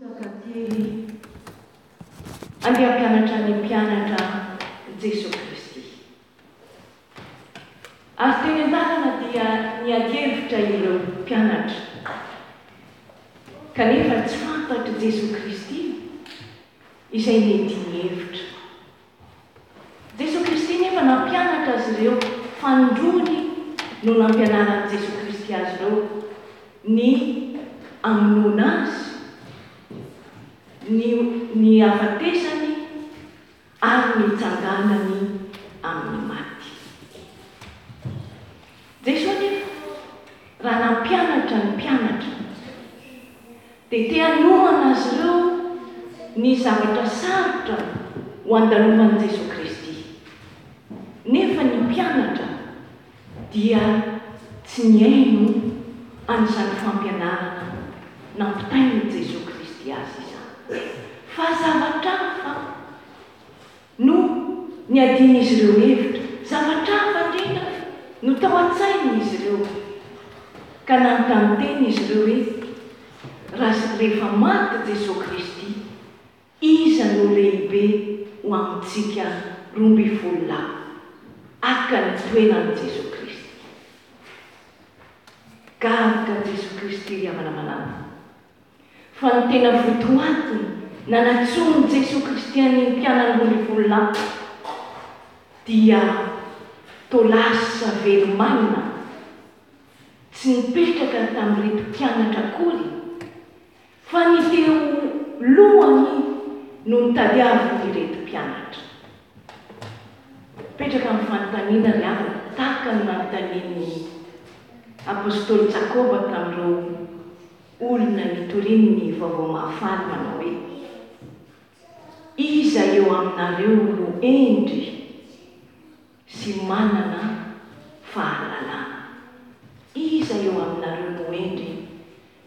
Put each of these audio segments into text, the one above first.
Betsaka kely andeha hampianatra ny mpianatra Jesoa Kristy. Ary teny an-tanana dia niadi-hevitra ireo mpianatra, kanefa tsy fantatr'i Jesoa Kristy izay nety nihevitra. Jesoa Kristy nefa nampianatra azy ireo fa ny rony no nampianaran'i Jesoa Kristy azy ireo, ny hamonoana Azy, ny ny hahafatesany ary ny hitsanganany amin'ny maty. Jesoa anefa, raha nampianatra ny mpianatra, dia te hanomana azy ireo ny zavatra sarotra ho andalovan'i Jesoa Kristy. Nefa ny mpianatra dia tsy nihaino an'izany fampianarana nampitain'i Jesoa Kristy azy izany. Fa zavatra hafa No niadian'izy ireo hevitra. Zavatra hafa tena no tao an-tsain'izy ireo, ka nanontany tena izy ireo hoe, Raha rehefa maty Jesoa Kristy, iza no lehibe ho amintsika roa ambin'ny folo lahy? Haka ny toeran'i Jesoa Kristy. Gaga Jesoa Kristy ry havana manampy. Fa ny tena votoatiny nanatsoin'i Jesoa Kristy an'iny mpianany roa ambin'ny folo lahy dia Tolas Vermaina. Tsy nipetraka tamin'ireto mpianatra akory fa ny teo lohany no nitadiavin'ireto mpianatra. Mipetraka amin'ny fanontaniana ry havana, tahaka ny nanontanian'ny apostoly Jakoba tamin'ireo olona nitoriany ny Vaovao Mahafaly manao hoe, Iza eo aminareo no hendry sy manana fahalalana? Iza eo aminareo no hendry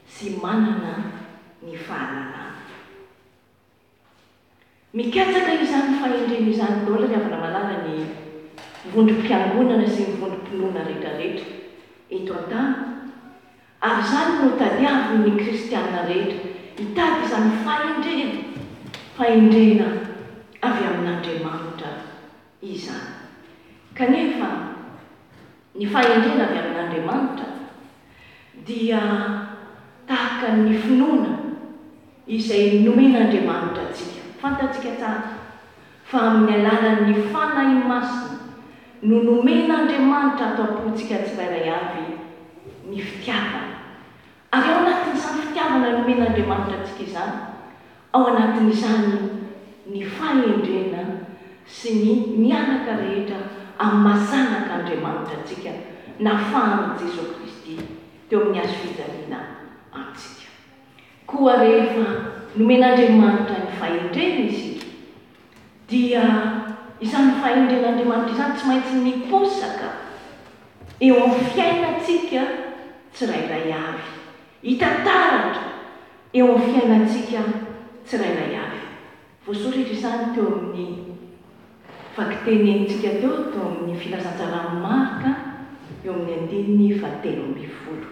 sy manana ny fahalalana? Mikatsaka izany fahendrena izany daholo ry havana malala ny vondrom-piangonana sy ny vondrom-pinoana rehetrarehetra eto an-tany ary izany no tadiavin' ny kristiana rehetra, hitady izany fahendrena, fahendrena avy amin' Andriamanitra. izany. Kanefa ny fahendrena avy amin'Andriamanitra dia tahaka ny finoana izay nomen'Andriamanitra antsika. Fantatsika tsara fa amin'ny alalan'ny Fanahy Masina no nomen'Andriamanitra ato am-pontsika tsirairay avy ny fitiavana Ary ao anatin'izany fitiavana nomen'Andriamanitra antsika izany, ao anatin'izany ny fahendrena sy ny mianaka rehetra amin'ny maha zanak'Andriamanitra antsika nafahan'i Jesoa Kristy teo amin'ny hazo fijaliana antsika. Koa rehefa nomen'Andriamanitra ny fahendrena isika, dia izany fahendren'Andriamanitra izany tsy maintsy miposaka eo amin'ny fiainantsika tsirairay avy, hita taratra eo amin'ny fiainantsika tsirairay avy. Voasoritra izany teo amin'ny vakitenintsika teo, teo amin'ny filazantsaran'i Marka, eo amin'ny andininy fahatelo ambin'ny folo.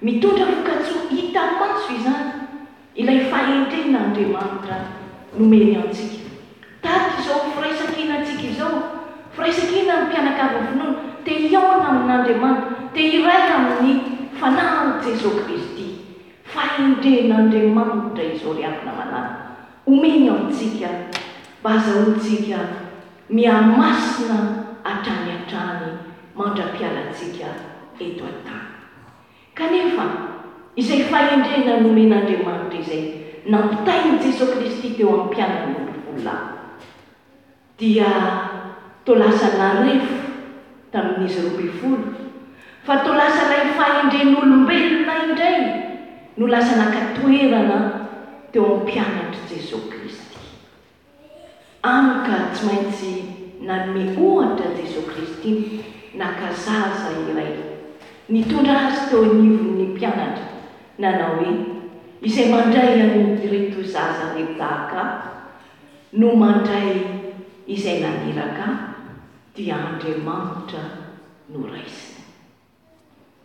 Mitondra vokatsoa hita maso izany. Ilay fahenten'Andriamanitra nomeny antsika. Tahaka izao firaisankina antsika izao, firaisankina amin'ny mpianakavin'ny finoana, te hihaona amin'Andriamanitra, te hiray amin'ny Fanahy amin'i Jesoa Kristy. Fahendren'Andriamanitra izao ry havana manaraka, omeny antsika mba hazahoantsika miha-masina hatrany hatrany mandra-pialantsika eto an-tany. Kanefa, izay fahendrena nomen'Andriamanitra izay nampitain'i Jesoa Kristy teo amin'ny mpianany omby folo lahy, dia toa lasa narefo tamin'izy roa ambin'ny folo, fa toa lasa ilay fahendren'olombelona indray no lasa naka toerana teo amin'ny mpianatr'i Jesoa Kristy. Hany ka tsy maintsy nanome ohatra Jesoa Kristy, naka zaza iray, nitondra azy teo anivon'ny mpianatra, nanao hoe, Izay mandray an'ireto zaza rebi-dahaka no mandray izay naniraka ahy, dia Andriamanitra no raisiny.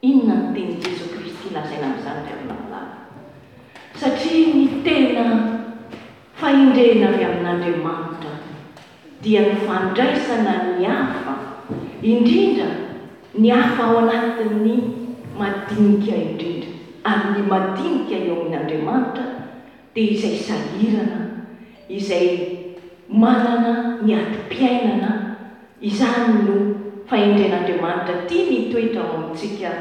Inona ny tenin'i Jesoa Kristy lazaina amin'izany ry havana malala? Satria ny tena fahendrena avy amin'Andriamanitra dia ny fandraisana ny hafa, indrindra ny hafa ao anatin'ny madinika indrindra, ary ny madinika eo amin'Andriamanitra, dia izay sahirana, izay manana ny adim-piainana, izany no fahendren'Andriamanitra tiany hitoetra ao amintsika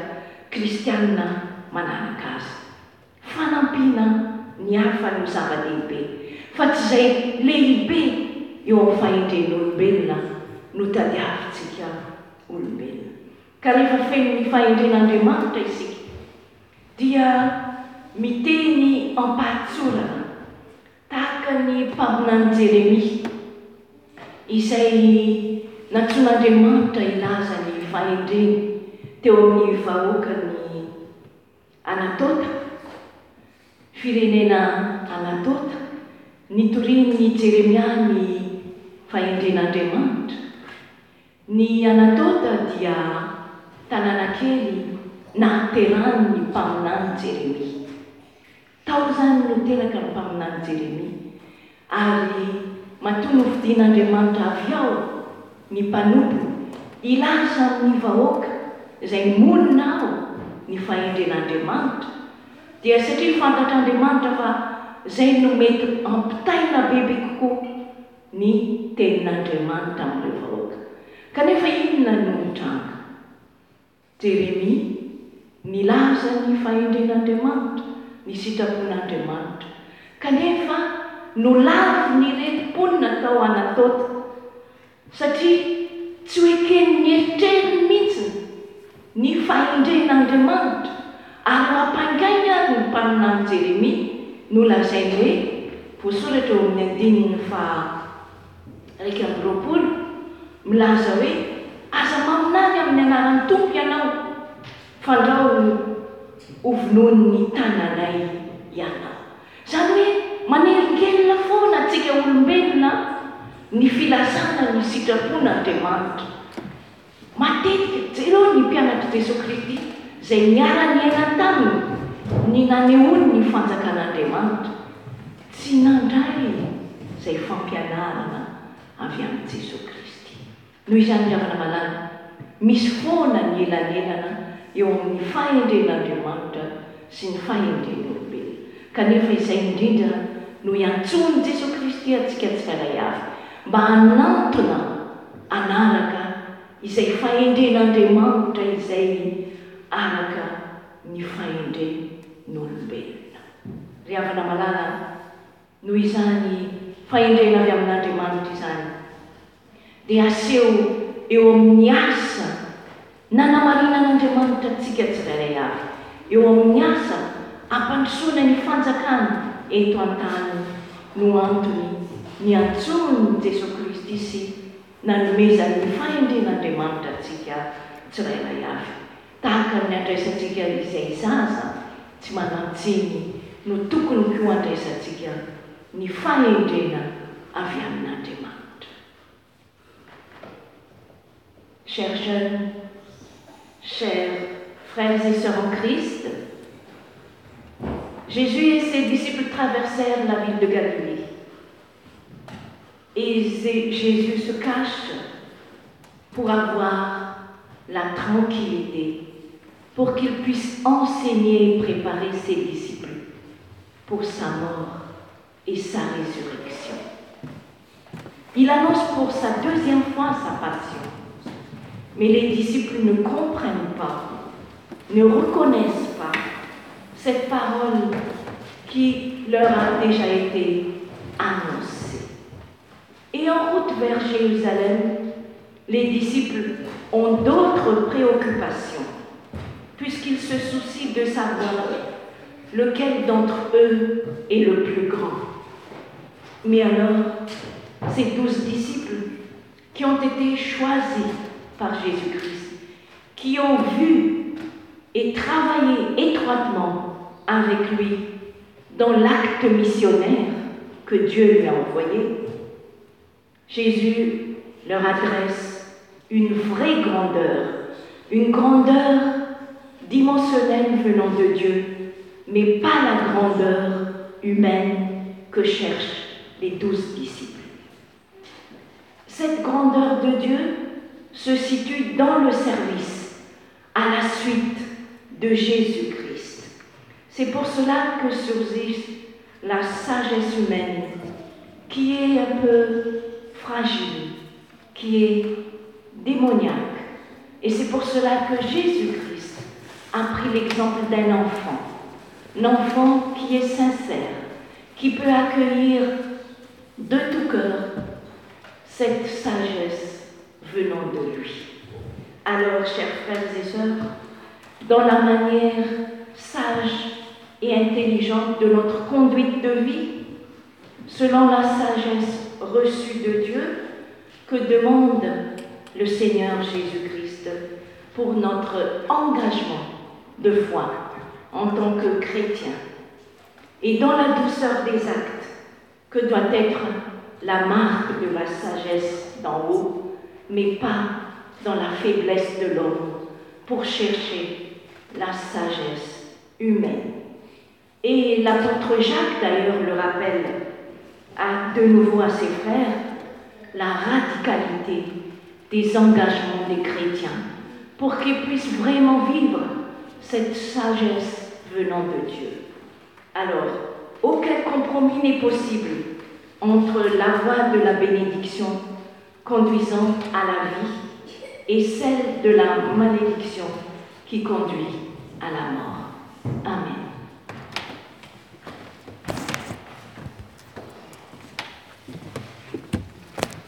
kristiana manaraka Azy. Fanampiana ny hafa no zava-dehibe, fa tsy izay lehibe eo amin'ny fahendren'olombelona no tadiavintsika olombelona. Ka rehefa feno ny fahendren'Andriamanitra isika dia miteny ampahatsorana tahaka ny mpaminany Jeremia izay nantsoin'Andriamanitra hilaza ny fahendreny teo amin'ny vahoakan'i Anatota, firenena Anatota, nitorian'i Jeremia ny fahendren'Andriamanitra Ny Anatôta dia tanàna kely nahaterahany ny mpaminany Jeremia. Tao izany no teraka ny mpaminany Jeremia, ary matoa nofidin'Andriamanitra avy ao ny mpanompony hilaza amin'ny vahoaka izay monina ao ny fahendren'Andriamanitra, dia satria fantatr'Andriamanitra fa izay no mety hampitaina bebe kokoa. ny tenin'Andriamanitra amin'ireo vahoaka. Kanefa inona no nitranga? Jeremia nilaza ny fahendren'Andriamanitra, ny sitrapon'Andriamanitra. Kanefa nolavin'ireto mponina tao Anatota, satria tsy ho eken'ny eritreriny mihitsy. ny fahendren'Andriamanitra, ary mampangaina ary ny mpaminany Jeremia no lazainy hoe voasoratra eo amin'ny andininy faha iraika amby roapolo milaza hoe Aza maminany amin'ny anaran'ny Tompo ianao, fandrao ho vonoin'ny tananay ianao. Izany hoe manelingelina foana antsika olombelona ny filazana ny sitrapon'Andriamanitra. Matetika, jereo ny mpianatr'i Jesoa Kristy izay niara-niaina taminy ny nanehoany ny Fanjakan'Andriamanitra. Tsy nandray izay fampianarana avy amin'i Jesoa Kristy. Noho izany, ry havana malala, misy foana ny elanelana eo amin'ny fahendren'Andriamanitra sy ny fahendren'ny olombelona, kanefa izay indrindra no iantsoan'i Jesoa Kristy antsika tsirairay avy mba hanantona hanaraka izay fahendren'Andriamanitra izay araka ny fahendren'olombelona. Ry havana malala a! Noho izany fahendrena avy amin'Andriamanitra izany dia aseho eo amin'ny asa nanamarinan'Andriamanitra antsika tsirairay avy, eo amin'ny asa hampandrosoana ny fanjakany eto an-tany no antony niantsoan'i Jesoa Kristy sy nanomezany ny fahendren'Andriamanitra antsika tsirairay avy Tahaka ny andraisantsika izay zaza tsy manan-tsiny no tokony ho andraisantsika ny fahendrena avy amin'Andriamanitra. Chers jeunes, chers frères et sœurs en Christ, Jésus et ses disciples traversèrent la ville de Galilée. Et Jésus se cache pour avoir la tranquillité, pour qu'il puisse enseigner et préparer ses disciples pour sa mort et sa résurrection. Il annonce pour sa deuxième fois sa passion. Mais les disciples ne comprennent pas, ne reconnaissent pas cette parole qui leur a déjà été annoncée. Et en route vers Jérusalem, les disciples ont d'autres préoccupations, puisqu'ils se soucient de savoir lequel d'entre eux est le plus grand. Mais alors, ces douze disciples qui ont été choisis par Jésus-Christ, qui ont vu et travaillé étroitement avec lui dans l'acte missionnaire que Dieu lui a envoyé, Jésus leur adresse une vraie grandeur, une grandeur dimensionnelle venant de Dieu, mais pas la grandeur humaine que cherchent les douze disciples. Cette grandeur de Dieu, se situe dans le service, à la suite de Jésus-Christ. C'est pour cela que surgit la sagesse humaine, qui est un peu fragile, qui est démoniaque. Et c'est pour cela que Jésus-Christ a pris l'exemple d'un enfant, enfant qui est sincère, qui peut accueillir de tout cœur cette sagesse venant de lui. Alors, chers frères et sœurs, dans la manière sage et intelligente de notre conduite de vie, selon la sagesse reçue de Dieu, que demande le Seigneur Jésus-Christ pour notre engagement de foi en tant que chrétien et dans la douceur des actes que doit être la marque de la sagesse d'en haut mais pas dans la faiblesse de l'homme, pour chercher la sagesse humaine. Et l'apôtre Jacques, d'ailleurs, le rappelle à, de nouveau à ses frères, la radicalité des engagements des chrétiens, pour qu'ils puissent vraiment vivre cette sagesse venant de Dieu. Alors, aucun compromis n'est possible entre la voie de la bénédiction conduisant à la vie et celle de la malédiction qui conduit à la mort.